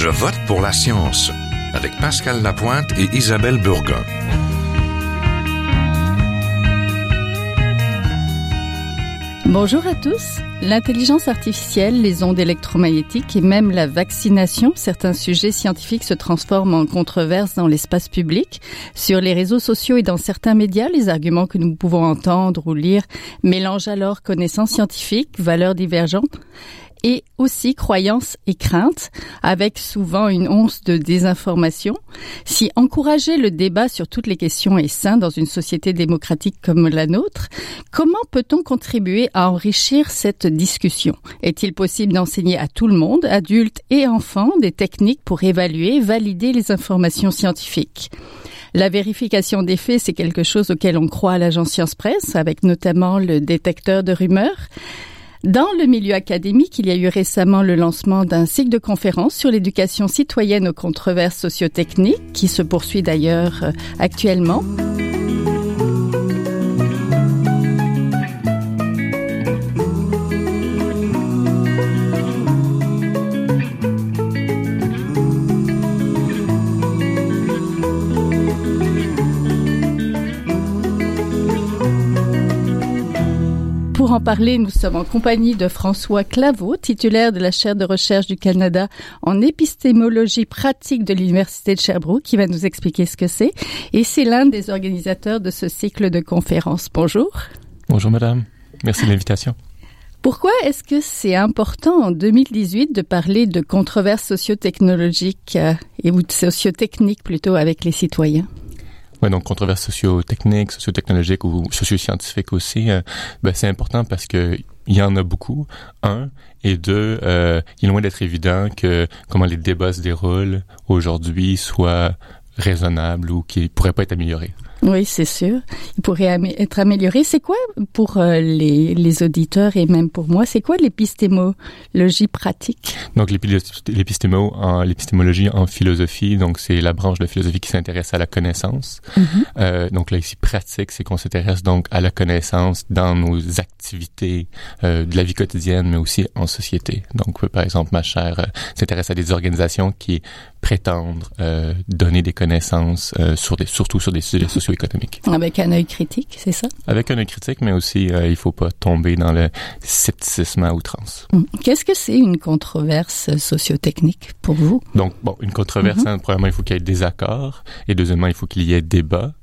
Je vote pour la science avec Pascal Lapointe et Isabelle Burgon. Bonjour à tous. L'intelligence artificielle, les ondes électromagnétiques et même la vaccination, certains sujets scientifiques se transforment en controverses dans l'espace public. Sur les réseaux sociaux et dans certains médias, les arguments que nous pouvons entendre ou lire mélangent alors connaissances scientifiques, valeurs divergentes et aussi croyances et craintes, avec souvent une once de désinformation. Si encourager le débat sur toutes les questions est sain dans une société démocratique comme la nôtre, comment peut-on contribuer à enrichir cette discussion? Est-il possible d'enseigner à tout le monde, adultes et enfants, des techniques pour évaluer, valider les informations scientifiques? La vérification des faits, c'est quelque chose auquel on croit à l'agence Science Presse, avec notamment le détecteur de rumeurs. Dans le milieu académique, il y a eu récemment le lancement d'un cycle de conférences sur l'éducation citoyenne aux controverses sociotechniques, qui se poursuit d'ailleurs euh, actuellement. En parler, nous sommes en compagnie de François Claveau, titulaire de la chaire de recherche du Canada en épistémologie pratique de l'Université de Sherbrooke, qui va nous expliquer ce que c'est. Et c'est l'un des organisateurs de ce cycle de conférences. Bonjour. Bonjour madame. Merci de l'invitation. Pourquoi est-ce que c'est important en 2018 de parler de controverses sociotechnologiques euh, et ou sociotechniques plutôt avec les citoyens? Oui, donc controverses socio-techniques, socio-technologiques ou socio-scientifiques aussi, euh, ben, c'est important parce que il y en a beaucoup, un, et deux, euh, il est loin d'être évident que comment les débats se déroulent aujourd'hui soient raisonnables ou qui pourraient pas être améliorés. Oui, c'est sûr. Il pourrait être amélioré. C'est quoi pour euh, les, les, auditeurs et même pour moi, c'est quoi l'épistémologie pratique? Donc l'épistémologie en philosophie, donc c'est la branche de philosophie qui s'intéresse à la connaissance. Mm-hmm. euh, donc là ici pratique, c'est qu'on s'intéresse donc à la connaissance dans nos activités euh, de la vie quotidienne, mais aussi en société. Donc par exemple, ma chère s'intéresse à des organisations qui prétendent donner des connaissances sur des surtout sur des sujets sociaux Avec un œil critique, c'est ça? Avec un œil critique, mais aussi, euh, il faut pas tomber dans le scepticisme à outrance. Hum. Qu'est-ce que c'est une controverse sociotechnique pour vous? Donc, bon, une controverse, mm-hmm. hein, premièrement, il faut qu'il y ait des accords, et deuxièmement, il faut qu'il y ait débat.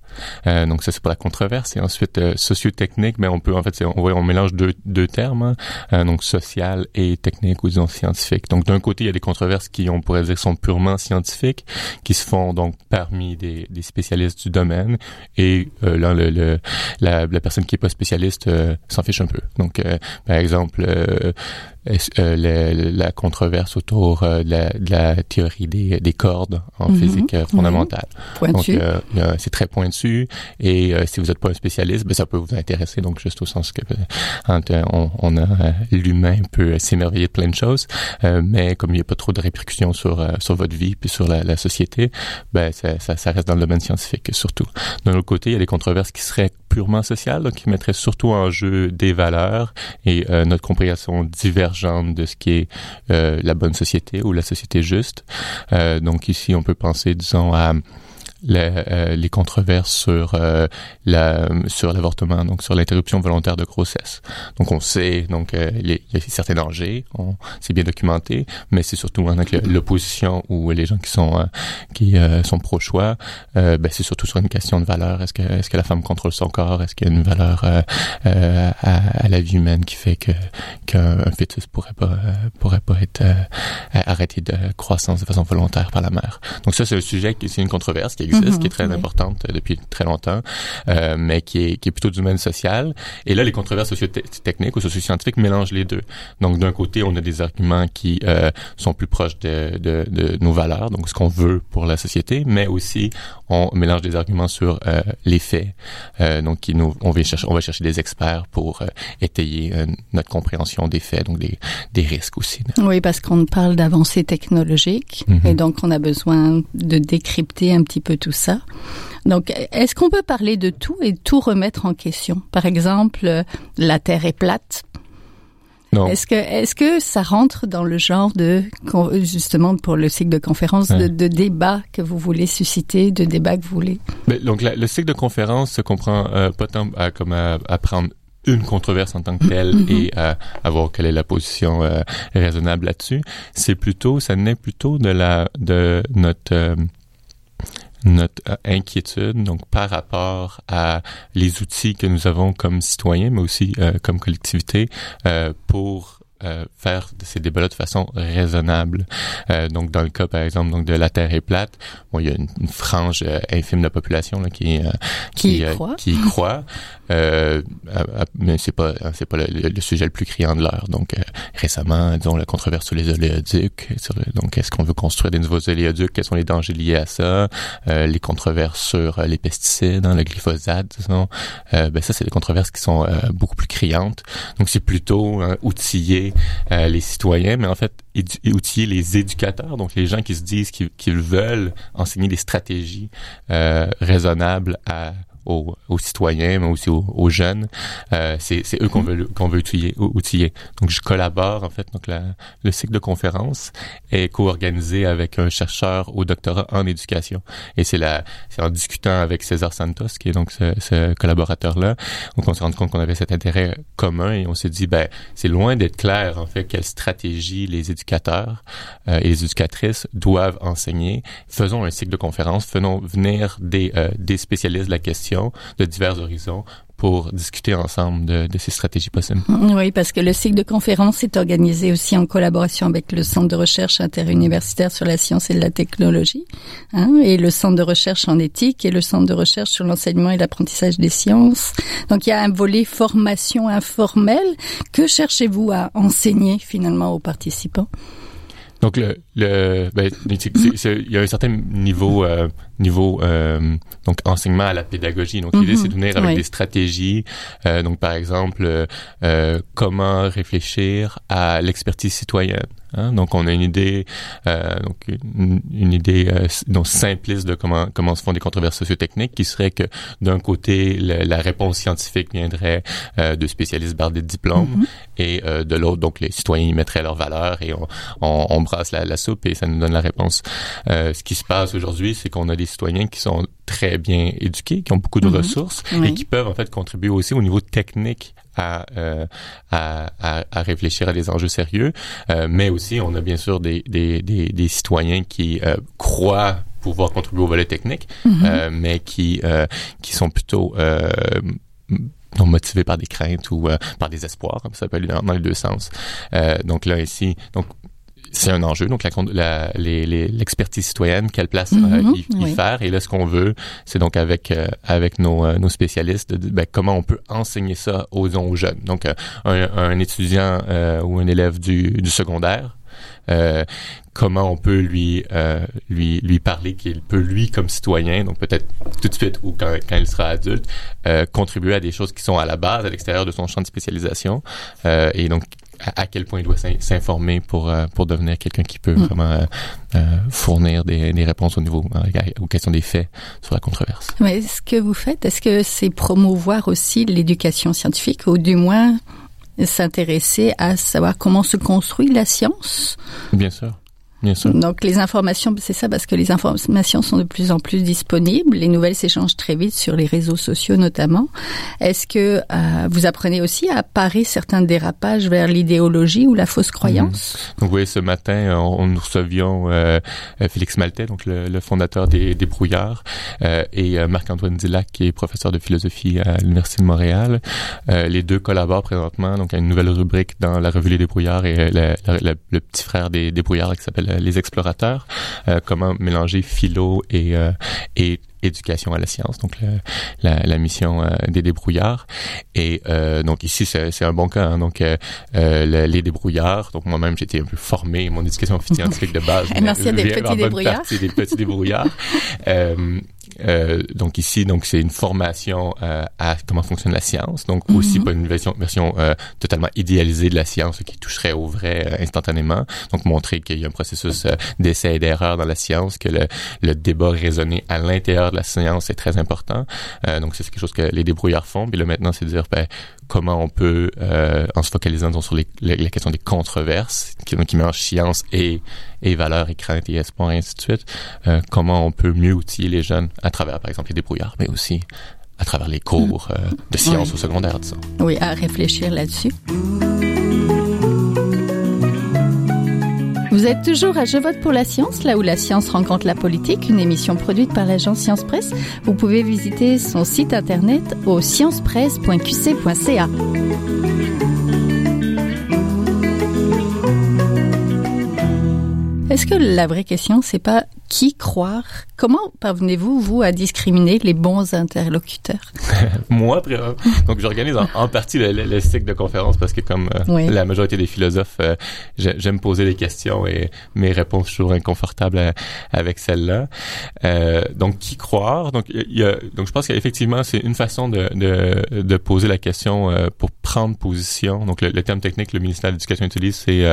Euh, donc ça c'est pour la controverse et ensuite euh, socio-technique, mais on peut en fait on, on mélange deux, deux termes, hein. euh, donc social et technique ou disons scientifique. Donc d'un côté il y a des controverses qui on pourrait dire sont purement scientifiques, qui se font donc parmi des, des spécialistes du domaine et euh, là le, le la, la, personne qui est pas spécialiste euh, s'en fiche un peu. Donc par exemple euh, la, la, controverse autour euh, de, la, de, la, théorie des, des cordes en mm-hmm. physique euh, fondamentale. Pointu. Donc, c'est très pointu et si vous n'êtes pas un spécialiste, ben, ça peut vous intéresser. Donc, juste au sens que on, on a l'humain peut s'émerveiller de plein de choses, mais comme il n'y a pas trop de répercussions sur sur votre vie puis sur la, la société, ben ça, ça, ça, reste dans le domaine scientifique surtout. D'un autre côté, il y a des controverses qui seraient purement sociales, donc qui mettraient surtout en jeu des valeurs et notre compréhension divergente de ce qui est euh, la bonne société ou la société juste. Euh, donc ici, on peut penser, disons, à euh, les controverses sur euh, la sur l'avortement, donc sur l'interruption volontaire de grossesse. Donc on sait donc euh, il y a certains dangers, c'est bien documenté, mais c'est surtout hein, l'opposition ou les gens qui sont qui sont pro choix, ben c'est surtout sur une question de valeur. Est-ce que est-ce que la femme contrôle son corps? Est-ce qu'il y a une valeur à, à, la vie humaine qui fait que qu'un fœtus pourrait pas pourrait pas être arrêté de croissance de façon volontaire par la mère? Donc ça c'est un sujet qui c'est une controverse qui existe qui est mhm. très importante euh, depuis très longtemps, euh, mais qui est, qui est plutôt du domaine social. Et là, les controverses socio-techniques ou socio-scientifiques mélangent les deux. Donc, d'un côté, on a des arguments qui euh, sont plus proches de, de, de, nos valeurs, donc ce qu'on veut pour la société, mais aussi on mélange des arguments sur euh, les faits. Donc, qui nous, on va chercher, on va chercher des experts pour étayer notre compréhension des faits, donc des, des risques aussi. Oui, parce qu'on parle d'avancées technologiques mhm. et donc on a besoin de décrypter un petit peu tout ça. Donc, est-ce qu'on peut parler de tout et tout remettre en question? Par exemple, la Terre est plate. Non. Est-ce que est-ce que ça rentre dans le genre de justement pour le cycle de conférence de, de, débat que vous voulez susciter, de débat que vous voulez? Mais, Donc le cycle de conférence se comprend euh, pas tant à, comme à, à prendre une controverse en tant que telle mm-hmm. et à, à, voir quelle est la position euh, raisonnable là-dessus. C'est plutôt, ça naît plutôt de la de notre euh, notre euh, inquiétude donc par rapport à les outils que nous avons comme citoyens mais aussi comme collectivité pour euh, faire ces débats-là de façon raisonnable. Euh, donc, dans le cas, par exemple, donc de la Terre est plate, bon, il y a une, une frange euh, infime de la population là, qui, euh, qui, qui, croit. qui croit. mais c'est pas c'est pas le, sujet le plus criant de l'heure. Donc, récemment, disons, la controverse sur les oléoducs. Sur donc, est-ce qu'on veut construire des nouveaux oléoducs? Quels sont les dangers liés à ça? les controverses sur les pesticides, hein, le glyphosate, disons. ben ça, c'est des controverses qui sont beaucoup plus criantes. Donc, c'est plutôt hein, euh, les citoyens, mais en fait outiller les éducateurs, donc les gens qui se disent qu'ils veulent enseigner des stratégies euh, raisonnables à aux, aux, citoyens, mais aussi aux, jeunes. Euh, c'est eux qu'on veut qu'on veut outiller, outiller. Donc je collabore en fait. Donc la, le cycle de conférence est co-organisé avec un chercheur au doctorat en éducation. Et c'est la c'est en discutant avec César Santos qui est donc ce, ce collaborateur là, donc on s'est rendu compte qu'on avait cet intérêt commun et on s'est dit ben c'est loin d'être clair en fait quelle stratégie les éducateurs euh, et les éducatrices doivent enseigner. Faisons un cycle de conférence, faisons venir des euh, des spécialistes de la question de divers horizons pour discuter ensemble de, ces stratégies possibles. Oui, parce que le cycle de conférence est organisé aussi en collaboration avec le Centre de recherche interuniversitaire sur la science et la technologie, hein, et le Centre de recherche en éthique et le Centre de recherche sur l'enseignement et l'apprentissage des sciences. Donc il y a un volet formation informelle. Que cherchez-vous à enseigner finalement aux participants? Donc le, le ben, il y a un certain niveau euh, niveau euh, donc enseignement à la pédagogie. Donc l'idée c'est de venir avec des stratégies. Euh, donc par exemple euh, comment réfléchir à l'expertise citoyenne. Hein? Donc, on a une idée, euh, donc une, idée euh, donc simpliste de comment comment se font des controverses sociotechniques, qui serait que d'un côté la réponse scientifique viendrait euh, de spécialistes bardés de diplômes, mm-hmm. et euh, de l'autre donc les citoyens y mettraient leur valeur et on, on, on brasse la, la, soupe et ça nous donne la réponse. Euh, ce qui se passe aujourd'hui, c'est qu'on a des citoyens qui sont très bien éduqués, qui ont beaucoup de mm-hmm. ressources et qui peuvent en fait contribuer aussi au niveau technique à, euh, à, à, à, réfléchir à des enjeux sérieux, euh, mais aussi on a bien sûr des, des, des, des citoyens qui euh, croient pouvoir contribuer au volet technique, mm-hmm. mais qui qui sont plutôt donc motivés par des craintes ou par des espoirs, ça peut aller dans, dans les deux sens. donc là ici, donc c'est un enjeu. Donc, la, l'expertise citoyenne, quelle place mm y, faire. Et là, ce qu'on veut, c'est donc avec euh, avec nos, euh, nos spécialistes, de, ben, comment on peut enseigner ça aux, aux jeunes. Donc, un, étudiant ou un élève du, du secondaire, comment on peut lui lui lui parler qu'il peut lui comme citoyen donc peut-être tout de suite ou quand, quand il sera adulte contribuer à des choses qui sont à la base à l'extérieur de son champ de spécialisation et donc à, quel point il doit s'informer pour euh, pour devenir quelqu'un qui peut mm. vraiment euh, euh, fournir des, des, réponses au niveau aux questions des faits sur la controverse. Mais ce que vous faites, est-ce que c'est promouvoir aussi l'éducation scientifique ou du moins s'intéresser à savoir comment se construit la science? Bien sûr. Donc les informations, c'est ça parce que les informations sont de plus en plus disponibles, les nouvelles s'échangent très vite sur les réseaux sociaux notamment. Est-ce que euh, vous apprenez aussi à parer certains dérapages vers l'idéologie ou la fausse croyance? Mmh. Donc oui, ce matin, on, nous recevions euh, Félix Maltais, donc le, fondateur des, des Brouillards, euh, et Marc-Antoine Dillac, qui est professeur de philosophie à l'Université de Montréal. les deux collaborent présentement donc à une nouvelle rubrique dans la revue Les Débrouillards et le petit frère des Débrouillards qui s'appelle euh, les explorateurs, euh, comment mélanger philo et, euh, et éducation à la science, donc la, la, mission des débrouillards. Et donc ici, c'est un bon cas. Hein. donc les débrouillards, donc moi-même, j'étais un peu formé, mon éducation scientifique de base. Un ancien des petits débrouillards. des petits débrouillards. Euh, donc ici, donc c'est une formation euh, à comment fonctionne la science, donc aussi mhm. pas une version, version euh, totalement idéalisée de la science qui toucherait au vrai instantanément. Donc montrer qu'il y a un processus d'essai et d'erreur dans la science, que le, le, débat raisonné à l'intérieur de la science est très important. donc c'est quelque chose que les débrouillards font. Puis là maintenant, c'est de dire ben, comment on peut, en se focalisant sur les, les, questions des controverses, qui, qui mélangent science et, et valeurs et craintes et espoirs et ainsi de suite, comment on peut mieux outiller les jeunes à travers, par exemple, les débrouillards, mais aussi à travers les cours euh, de sciences au secondaire, disons. Oui, à réfléchir là-dessus. Vous êtes toujours à Je vote pour la science, là où la science rencontre la politique, une émission produite par l'agence Science Presse. Vous pouvez visiter son site internet au sciencepresse.qc.ca. Est-ce que la vraie question, c'est pas qui croire? Comment parvenez-vous, vous, à discriminer les bons interlocuteurs? Moi, donc j'organise en, partie le, le, cycle de conférences parce que comme euh, la majorité des philosophes, euh, j'aime poser des questions et mes réponses sont toujours inconfortables euh, avec celles-là. donc, qui croire? Donc, il y a, donc je pense qu'effectivement, c'est une façon de, de, de, poser la question pour prendre position. Donc, le, le terme technique que le ministère de l'Éducation utilise, c'est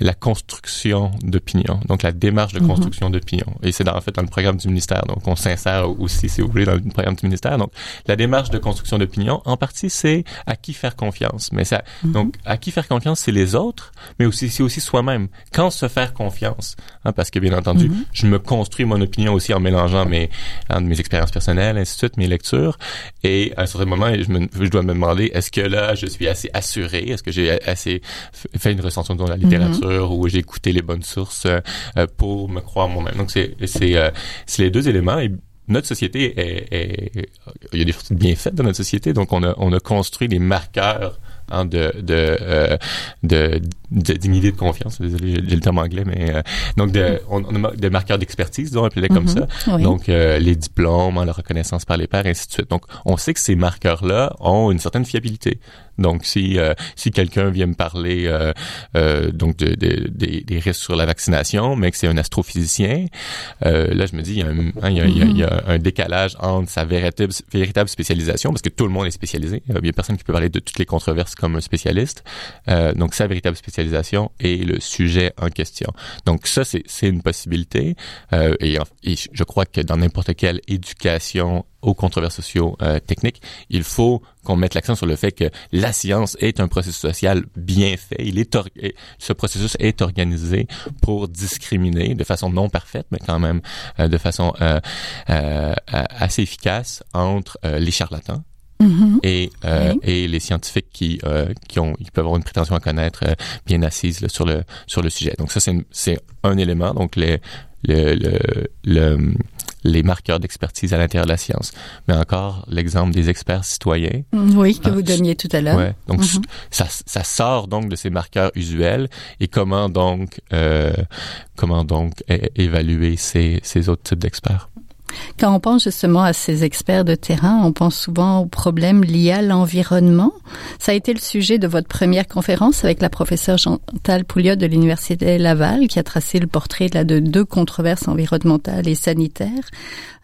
la construction d'opinion. Donc, la démarche de mhm. construction d'opinion. Et c'est en fait dans le programme du ministère. Donc, on s'insère aussi, si vous voulez, dans le programme du ministère. Donc, la démarche de construction d'opinion, en partie, c'est à qui faire confiance. Mais ça, mhm. donc, à qui faire confiance, c'est les autres, mais aussi, c'est aussi soi-même. Quand se faire confiance? Hein, parce que, bien entendu, mhm. je me construis mon opinion aussi en mélangeant mes, mes expériences personnelles, ainsi de suite, mes lectures. Et à un certain moment, je, me, je dois me demander, est-ce que là, je suis assez assuré? Est-ce que j'ai assez fait une recension de la littérature ou j'ai écouté les bonnes sources euh, pour me croire moi-même? Donc, c'est, euh, les deux éléments. Et notre société est, est, il y a des choses bien faites dans notre société, donc on a, on a construit des marqueurs hein, de de, euh, de, dignité de confiance. Désolé, j'ai le terme anglais, mais euh, donc de, on, a des marqueurs d'expertise, disons, appelés comme mm-hmm. ça. Donc euh, les diplômes, la reconnaissance par les pairs, ainsi de suite. Donc on sait que ces marqueurs-là ont une certaine fiabilité. Donc, si euh, si quelqu'un vient me parler euh, euh, donc de, de, des risques sur la vaccination, mais que c'est un astrophysicien, là, je me dis, il y, a un, hein, il, y a, il y a un décalage entre sa véritable, véritable spécialisation, parce que tout le monde est spécialisé. Il y a personne qui peut parler de toutes les controverses comme un spécialiste. donc, sa véritable spécialisation et le sujet en question. Donc, ça, c'est une possibilité. et, et je crois que dans n'importe quelle éducation aux controverses sociaux euh, techniques, il faut qu'on mette l'accent sur le fait que la science est un processus social bien fait. Il est ce processus est organisé pour discriminer de façon non parfaite, mais quand même euh, de façon euh, assez efficace entre les charlatans mm-hmm. et et les scientifiques qui qui ont qui peuvent avoir une prétention à connaître bien assise sur le sur le sujet. Donc ça c'est c'est un élément donc les le, le, le les marqueurs d'expertise à l'intérieur de la science. Mais encore l'exemple des experts citoyens. Mm, oui, que vous ah, donniez tout à l'heure. Ouais, donc mm-hmm. ça, ça sort donc de ces marqueurs usuels et comment donc euh, comment donc évaluer ces, ces autres types d'experts? Quand on pense justement à ces experts de terrain, on pense souvent aux problèmes liés à l'environnement. Ça a été le sujet de votre première conférence avec la professeure Chantal Pouliot de l'Université Laval, qui a tracé le portrait de, de deux controverses environnementales et sanitaires.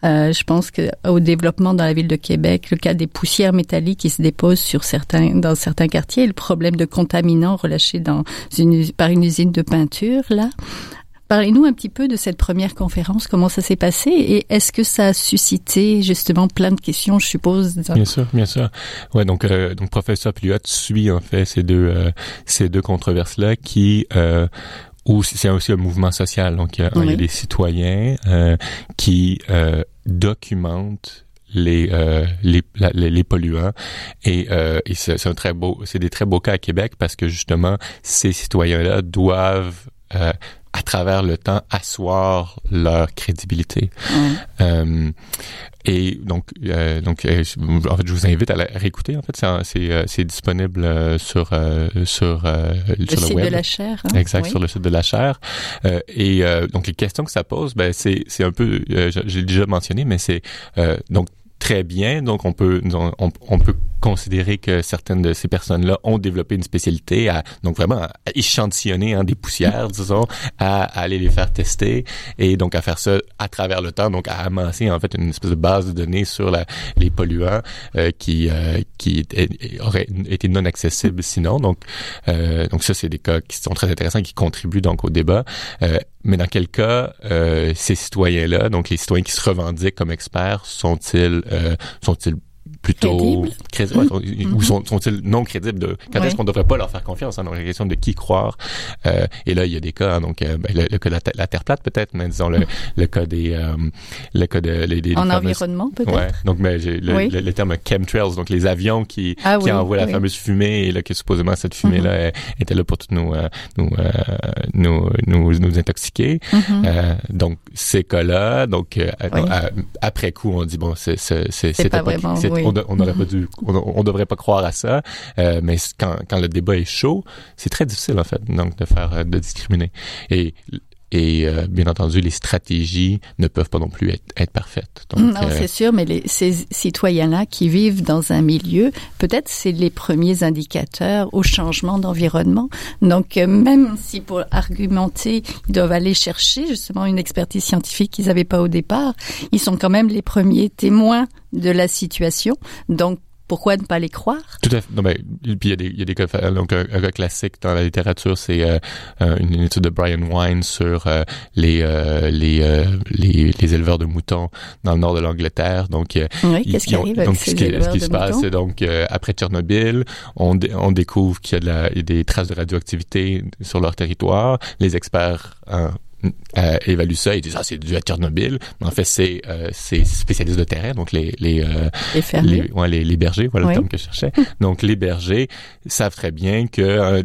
Euh, je pense que au développement dans la ville de Québec, le cas des poussières métalliques qui se déposent sur certains dans certains quartiers, le problème de contaminants relâchés dans une, par une usine de peinture là. Parlez-nous un petit peu de cette première conférence, comment ça s'est passé et est-ce que ça a suscité justement plein de questions, je suppose. Bien sûr, bien sûr. Ouais, donc euh, donc professeur Pliot suit en fait ces deux euh, ces deux controverses là qui euh, ou c'est aussi un mouvement social. Donc il y a, des citoyens euh, qui euh, documentent les, euh, les, les, polluants et, et c'est un très beau c'est des très beaux cas à Québec parce que justement ces citoyens là doivent à travers le temps asseoir leur crédibilité. Euh, et donc, euh, donc, euh, en fait, je vous invite à la réécouter. En fait, c'est euh, c'est disponible sur sur le sur site web. de la chaire. Hein? Exact, sur le site de la chaire. et donc, les questions que ça pose, ben c'est c'est un peu, j'ai déjà mentionné, mais c'est donc très bien. Donc, on peut on, on peut considérer que certaines de ces personnes-là ont développé une spécialité, à, donc vraiment à échantillonner hein, des poussières, disons, à, aller les faire tester et donc à faire ça à travers le temps, donc à amasser en fait une espèce de base de données sur la, les polluants euh, qui euh, qui auraient été non accessibles sinon. Donc euh, donc ça c'est des cas qui sont très intéressants qui contribuent donc au débat. mais dans quel cas ces citoyens-là, donc les citoyens qui se revendiquent comme experts, sont-ils sont-ils plutôt crédibles ou mhm. sont, sont-ils non crédibles de quand est-ce qu'on devrait pas leur faire confiance hein, donc la question de qui croire euh, et là il y a des cas hein, donc euh, ben, le, cas de la, terre plate peut-être mais disons le, le cas des euh, le cas de les, des, en environnement peut-être? Ouais donc mais j'ai le, le, terme chemtrails donc les avions qui ah qui envoient la fameuse fumée et là que supposément cette fumée là était là pour tout nous nous, nous nous nous intoxiquer. Mhm. donc ces cas là donc après coup on dit bon c'est c'est c'est pas, pas vraiment oui on n'aurait pas dû, on, devrait pas croire à ça. Euh, mais quand, quand le débat est chaud, c'est très difficile en fait, donc de faire euh, de discriminer. Et et euh, bien entendu, les stratégies ne peuvent pas non plus être, être parfaites. Donc, non, c'est sûr, mais les, ces citoyens-là qui vivent dans un milieu, peut-être c'est les premiers indicateurs au changement d'environnement. Donc, même si pour argumenter, ils doivent aller chercher justement une expertise scientifique qu'ils n'avaient pas au départ, ils sont quand même les premiers témoins de la situation. Donc, pourquoi ne pas les croire? Tout à fait. Non, mais puis il y a des, il y a des cas, donc un, cas classique dans la littérature, c'est euh, une étude de Brian Wine sur euh, les, euh, les, les, les éleveurs de moutons dans le nord de l'Angleterre. Donc, oui, qu'est-ce qui arrive donc, ce qui, ce qui se passe, c'est donc après Tchernobyl, on, on découvre qu'il y a, de la, des traces de radioactivité sur leur territoire. Les experts euh, évalue ça et dit ah c'est dû à Tchernobyl. Mais en fait c'est euh, c'est spécialistes de terrain donc les les euh, les, les, ouais, les, les bergers voilà le terme que je cherchais. Donc les bergers savent très bien que euh,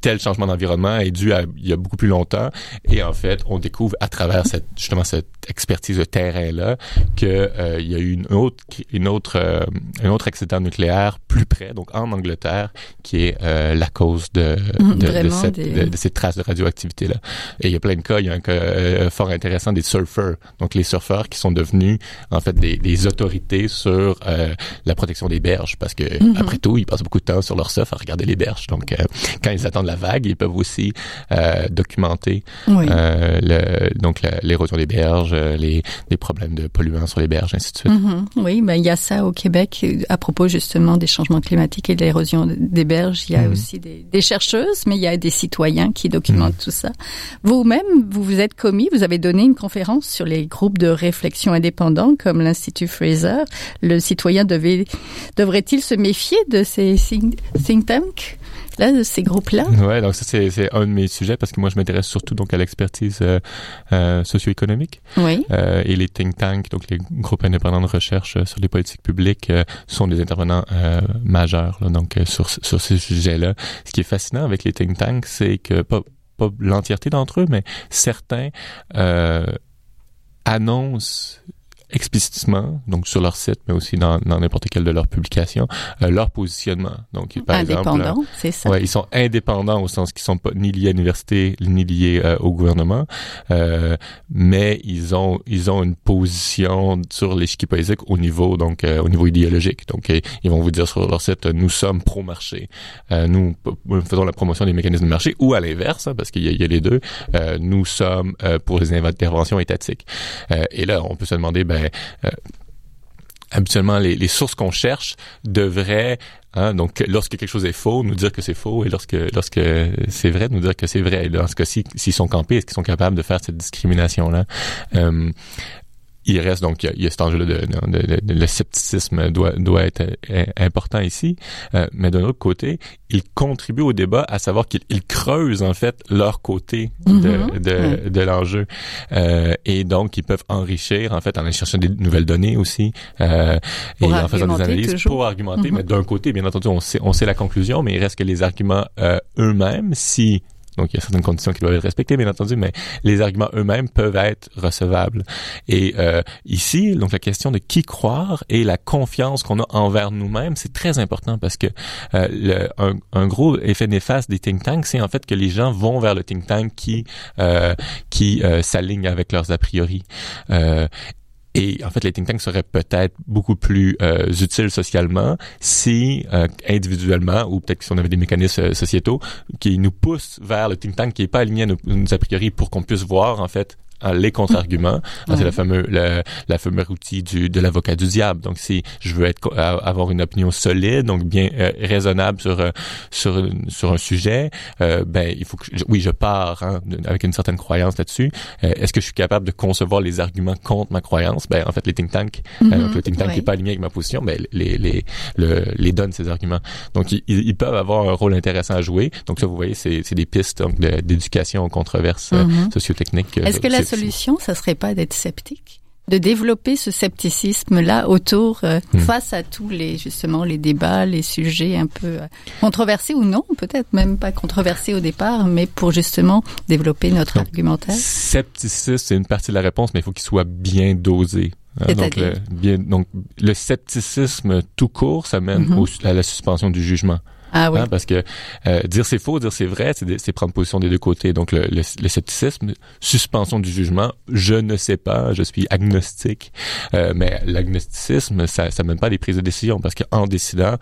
tel changement d'environnement est dû à il y a beaucoup plus longtemps. Et en fait on découvre à travers cette justement cette expertise de terrain là que euh, il y a eu une autre une autre un autre accident nucléaire plus près donc en Angleterre qui est la cause de de, de, cette, de, de, ces traces de radioactivité là et il y a plein de cas. Il y a un euh, fort intéressant des surfeurs. Donc les surfeurs qui sont devenus en fait des, des autorités sur euh, la protection des berges parce que mm-hmm. après tout ils passent beaucoup de temps sur leur surf à regarder les berges. Donc euh, quand ils attendent la vague, ils peuvent aussi documenter le, donc l'érosion des berges, les, les, problèmes de polluants sur les berges, ainsi de suite. Mm-hmm. Oui, ben il y a ça au Québec à propos justement des changements climatiques et de l'érosion des berges. Il y a mm-hmm. aussi des, des, chercheuses, mais il y a des citoyens qui documentent tout ça. Vous-même, vous vous êtes commis, vous avez donné une conférence sur les groupes de réflexion indépendants comme l'Institut Fraser. Le citoyen devait, devrait-il se méfier de ces think tanks là, de ces groupes-là? Ouais, donc ça, c'est, un de mes sujets parce que moi, je m'intéresse surtout donc à l'expertise euh, euh, socio-économique. Oui. Euh, et les think tanks, donc les groupes indépendants de recherche sur les politiques publiques, sont des intervenants majeurs là, donc sur, sur ces sujets-là. Ce qui est fascinant avec les think tanks, c'est que pas, pas l'entièreté d'entre eux, mais certains euh, annoncent explicitement, donc sur leur site, mais aussi dans n'importe quelle de leurs publications, euh, leur positionnement. Donc, par Indépendant, c'est ça. Ouais, ils sont indépendants au sens qu'ils sont pas ni liés à l'université ni liés euh, au gouvernement, euh, mais ils ont ils ont une position sur l'échiquier politique au niveau donc euh, au niveau idéologique. Donc, ils vont vous dire sur leur site, nous sommes pro marché, nous, faisons la promotion des mécanismes de marché, ou à l'inverse, hein, parce qu'il y, y, a les deux, nous sommes pour les interventions étatiques. et là, on peut se demander ben, euh, habituellement les, sources qu'on cherche devraient hein, donc lorsque quelque chose est faux nous dire que c'est faux et lorsque lorsque c'est vrai nous dire que c'est vrai. Et dans ce cas-ci s'ils sont campés est-ce qu'ils sont capables de faire cette discrimination là euh, il reste donc il y a, cet enjeu de, de, de, le scepticisme doit doit être euh, important ici. Euh, mais d'un autre côté il contribue au débat à savoir qu'ils creusent en fait leur côté de, mm-hmm. de, de l'enjeu. Euh, et donc ils peuvent enrichir en fait en chercher des nouvelles données aussi euh, et en faisant des analyses pour argumenter. Mm-hmm. mais d'un côté bien entendu on sait on sait la conclusion mais il reste que les arguments euh, eux-mêmes si donc, il y a certaines conditions qui doivent être respectées, bien entendu, mais les arguments eux-mêmes peuvent être recevables. Et euh, ici, donc la question de qui croire et la confiance qu'on a envers nous-mêmes, c'est très important parce que euh, un, un, gros effet néfaste des think tanks, c'est en fait que les gens vont vers le think tank qui euh, qui euh, s'aligne avec leurs a priori. Et en fait, les think tanks seraient peut-être beaucoup plus euh, utiles socialement si euh, individuellement, ou peut-être si on avait des mécanismes euh, sociétaux qui nous poussent vers le think tank qui est pas aligné à nos a priori pour qu'on puisse voir en fait les contre-arguments. Ah, c'est le fameux le, la fameuse outil du, de l'avocat du diable. Donc, si je veux être avoir une opinion solide, donc bien euh, raisonnable sur euh, sur sur un sujet, euh, ben il faut que oui, je pars hein, avec une certaine croyance là-dessus. Est-ce que je suis capable de concevoir les arguments contre ma croyance? Ben en fait, les think tanks, mm-hmm. le think tank n'est pas aligné avec ma position, mais les les le, les donne ces arguments. Donc, ils, ils, peuvent avoir un rôle intéressant à jouer. Donc, ça, vous voyez, c'est c'est des pistes d'éducation aux controverses mm-hmm. sociotechniques. Est-ce que la solution, ça serait pas d'être sceptique de développer ce scepticisme-là autour, euh, hmm. face à tous les justement les débats, les sujets un peu euh, controversés ou non, peut-être même pas controversés au départ, mais pour justement développer notre argumentaire. Scepticisme, c'est une partie de la réponse, mais il faut qu'il soit bien dosé. Hein, donc, le, bien, donc, le scepticisme tout court, ça mène mm-hmm. à la suspension du jugement. Ah oui. Hein, parce que euh, dire c'est faux, dire c'est vrai, c'est prendre position des deux côtés. Donc le, le, le, scepticisme, suspension du jugement, je ne sais pas, je suis agnostique. Euh, mais l'agnosticisme, ça, ça mène pas à des prises de décision parce qu'en décidant,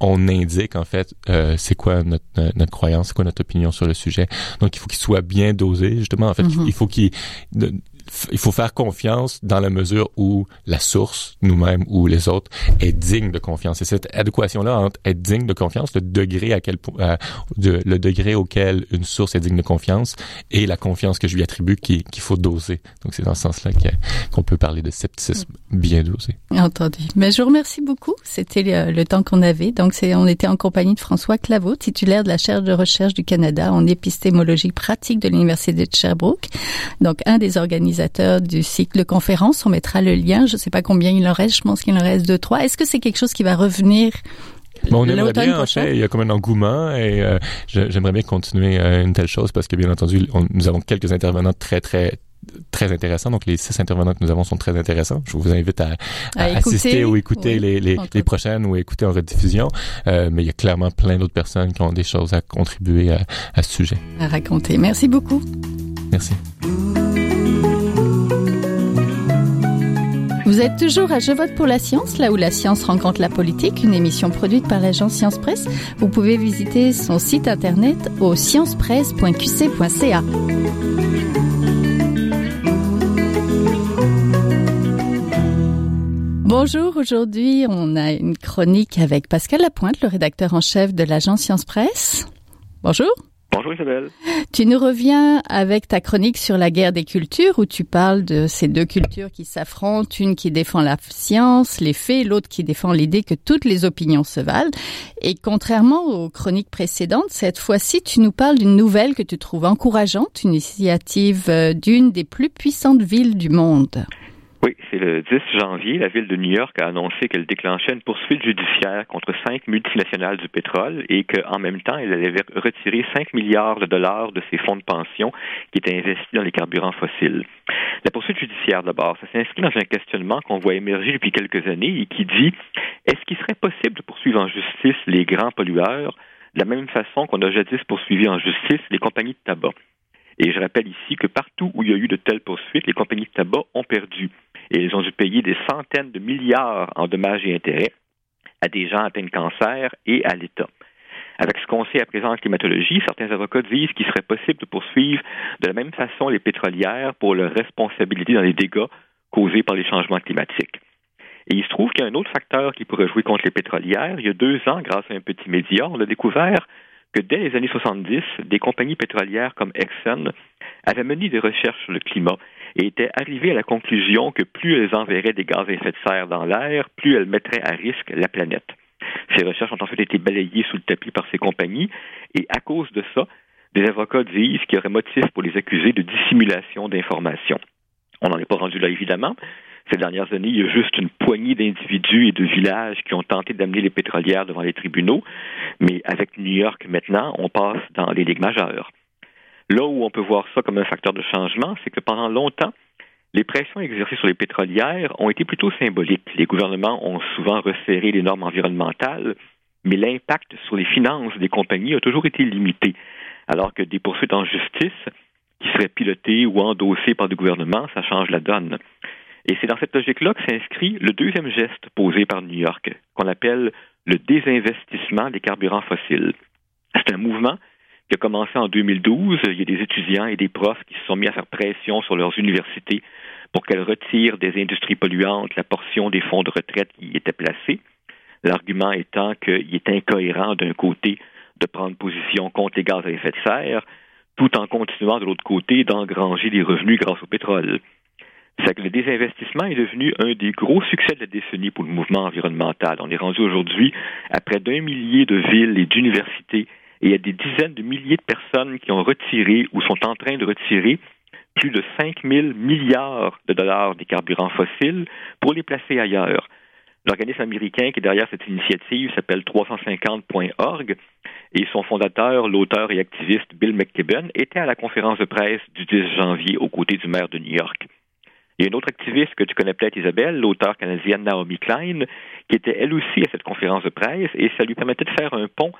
on indique en fait euh, c'est quoi notre, notre croyance, c'est quoi notre opinion sur le sujet. Donc il faut qu'il soit bien dosé justement. En fait, mm-hmm. il faut qu'il il faut faire confiance dans la mesure où la source, nous-mêmes ou les autres, est digne de confiance. Et cette adéquation-là entre être digne de confiance, le degré à quel euh, le degré auquel une source est digne de confiance et la confiance que je lui attribue qu'il faut doser. Donc c'est dans ce sens-là qu'on peut parler de scepticisme bien dosé. Entendu. Mais je vous remercie beaucoup. C'était le, temps qu'on avait. Donc on était en compagnie de François Claveau, titulaire de la chaire de recherche du Canada en épistémologie pratique de l'université de Sherbrooke. Donc un des organisateurs du cycle de conférence. On mettra le lien. Je ne sais pas combien il en reste. Je pense qu'il en reste deux, trois. Est-ce que c'est quelque chose qui va revenir Bon, on aimerait bien, en fait, il y a comme un engouement et euh, j'aimerais bien continuer euh, une telle chose parce que bien entendu, nous avons quelques intervenants très très très intéressants. Donc les six intervenants que nous avons sont très intéressants. Je vous invite à, assister ou écouter les, les, les, prochaines ou écouter en rediffusion. Euh, mais il y a clairement plein d'autres personnes qui ont des choses à contribuer à, à ce sujet. À raconter. Merci beaucoup. Merci. Vous êtes toujours à Je vote pour la science, là où la science rencontre la politique, une émission produite par l'agence Science Presse. Vous pouvez visiter son site internet au sciencepresse.qc.ca. Bonjour, aujourd'hui on a une chronique avec Pascal Lapointe, le rédacteur en chef de l'agence Science Presse. Bonjour. Bonjour Isabelle. Tu nous reviens avec ta chronique sur la guerre des cultures où tu parles de ces deux cultures qui s'affrontent, une qui défend la science, les faits, l'autre qui défend l'idée que toutes les opinions se valent. Et contrairement aux chroniques précédentes, cette fois-ci, tu nous parles d'une nouvelle que tu trouves encourageante, une initiative euh, d'une des plus puissantes villes du monde. Oui, c'est le 10 janvier, la ville de New York a annoncé qu'elle déclenchait une poursuite judiciaire contre cinq multinationales du pétrole et qu'en même temps, elle allait retirer 5 milliards de dollars de ses fonds de pension qui étaient investis dans les carburants fossiles. La poursuite judiciaire, d'abord, ça s'inscrit dans un questionnement qu'on voit émerger depuis quelques années et qui dit est-ce qu'il serait possible de poursuivre en justice les grands pollueurs de la même façon qu'on a jadis poursuivi en justice les compagnies de tabac? Et je rappelle ici que partout où il y a eu de telles poursuites, les compagnies de tabac ont perdu et ils ont dû payer des centaines de milliards en dommages et intérêts à des gens atteints de cancer et à l'État. Avec ce qu'on sait à présent en climatologie, certains avocats disent qu'il serait possible de poursuivre de la même façon les pétrolières pour leur responsabilité dans les dégâts causés par les changements climatiques. Et il se trouve qu'il y a un autre facteur qui pourrait jouer contre les pétrolières. Il y a deux ans, grâce à un petit média, on a découvert que dès les années 70, des compagnies pétrolières comme Exxon avaient mené des recherches sur le climat et étaient arrivées à la conclusion que plus elles enverraient des gaz à effet de serre dans l'air, plus elles mettraient à risque la planète. Ces recherches ont en fait été balayées sous le tapis par ces compagnies et à cause de ça, des avocats disent qu'il y aurait motif pour les accuser de dissimulation d'informations. On n'en est pas rendu là, évidemment, ces dernières années, il y a juste une poignée d'individus et de villages qui ont tenté d'amener les pétrolières devant les tribunaux, mais avec New York maintenant, on passe dans les ligues majeures. Là où on peut voir ça comme un facteur de changement, c'est que pendant longtemps, les pressions exercées sur les pétrolières ont été plutôt symboliques. Les gouvernements ont souvent resserré les normes environnementales, mais l'impact sur les finances des compagnies a toujours été limité, alors que des poursuites en justice qui seraient pilotées ou endossées par des gouvernements, ça change la donne. Et c'est dans cette logique-là que s'inscrit le deuxième geste posé par New York, qu'on appelle le désinvestissement des carburants fossiles. C'est un mouvement qui a commencé en 2012. Il y a des étudiants et des profs qui se sont mis à faire pression sur leurs universités pour qu'elles retirent des industries polluantes la portion des fonds de retraite qui y était placée. L'argument étant qu'il est incohérent d'un côté de prendre position contre les gaz à effet de serre, tout en continuant de l'autre côté d'engranger des revenus grâce au pétrole. C'est que le désinvestissement est devenu un des gros succès de la décennie pour le mouvement environnemental. On est rendu aujourd'hui à près d'un millier de villes et d'universités et il y a des dizaines de milliers de personnes qui ont retiré ou sont en train de retirer plus de 5 000 milliards de dollars des carburants fossiles pour les placer ailleurs. L'organisme américain qui est derrière cette initiative s'appelle 350.org et son fondateur, l'auteur et activiste Bill McKibben, était à la conférence de presse du 10 janvier aux côtés du maire de New York. Il y a une autre activiste que tu connais peut-être, Isabelle, l'auteur canadienne Naomi Klein, qui était elle aussi à cette conférence de presse et ça lui permettait de faire un pont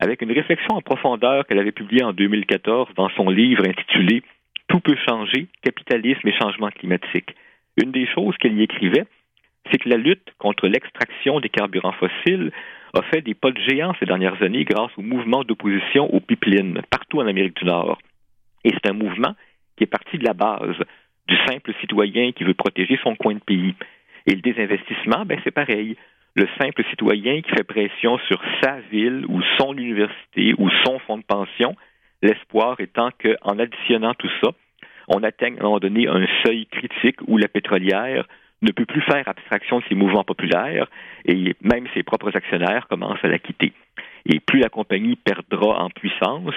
avec une réflexion en profondeur qu'elle avait publiée en 2014 dans son livre intitulé Tout peut changer, capitalisme et changement climatique. Une des choses qu'elle y écrivait, c'est que la lutte contre l'extraction des carburants fossiles a fait des pas de géant ces dernières années grâce au mouvement d'opposition aux pipelines partout en Amérique du Nord. Et c'est un mouvement qui est parti de la base du simple citoyen qui veut protéger son coin de pays. Et le désinvestissement, ben c'est pareil. Le simple citoyen qui fait pression sur sa ville ou son université ou son fonds de pension, l'espoir étant qu'en additionnant tout ça, on atteigne à un moment donné un seuil critique où la pétrolière ne peut plus faire abstraction de ses mouvements populaires et même ses propres actionnaires commencent à la quitter. Et plus la compagnie perdra en puissance,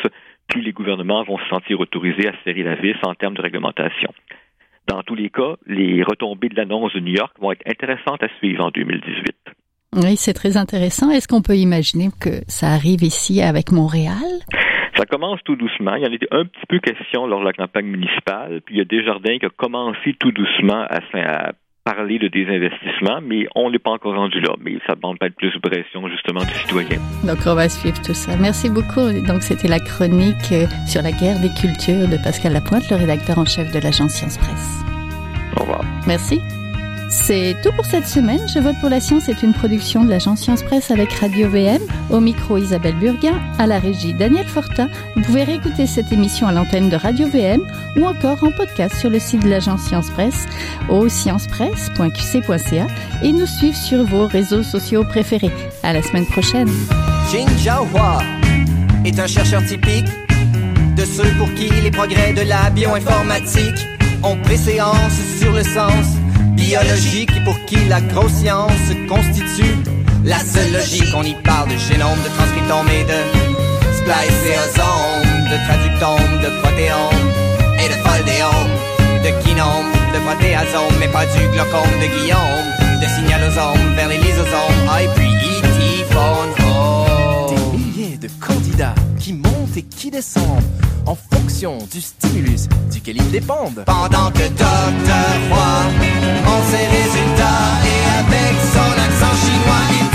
plus les gouvernements vont se sentir autorisés à serrer la vis en termes de réglementation. Dans tous les cas, les retombées de l'annonce de New York vont être intéressantes à suivre en 2018. Oui, c'est très intéressant. Est-ce qu'on peut imaginer que ça arrive ici avec Montréal? Ça commence tout doucement. Il y en a un petit peu question lors de la campagne municipale. Puis il y a Desjardins qui a commencé tout doucement à, à parler de désinvestissement, mais on n'est pas encore rendu là. Mais ça demande pas de plus de pression, justement, du citoyen. Donc, on va suivre tout ça. Merci beaucoup. Donc, c'était la chronique euh, sur la guerre des cultures de Pascal Lapointe, le rédacteur en chef de l'agence Science Presse. Au revoir. Merci. C'est tout pour cette semaine. Je vote pour la science est une production de l'agence Science Presse avec Radio VM. Au micro Isabelle Burguin, à la régie Daniel Fortin. Vous pouvez réécouter cette émission à l'antenne de Radio VM ou encore en podcast sur le site de l'agence Science Presse au sciencepresse.qc.ca et nous suivre sur vos réseaux sociaux préférés. À la semaine prochaine. Jin est un chercheur typique de ceux pour qui les progrès de la bioinformatique ont préséance sur le sens biologique pour qui la grosse constitue la seule logique. On y parle de génome, de transcriptome et de spliceosome, de traductome, de protéome et de foldéome, de kinome, de protéasome, mais pas du glaucome de Guillaume, de signalosome vers les lysosomes, ah, et puis de candidats qui montent et qui descendent en fonction du stimulus duquel ils dépendent. Pendant que Dr. Roy, on ses résultats et avec son accent chinois, il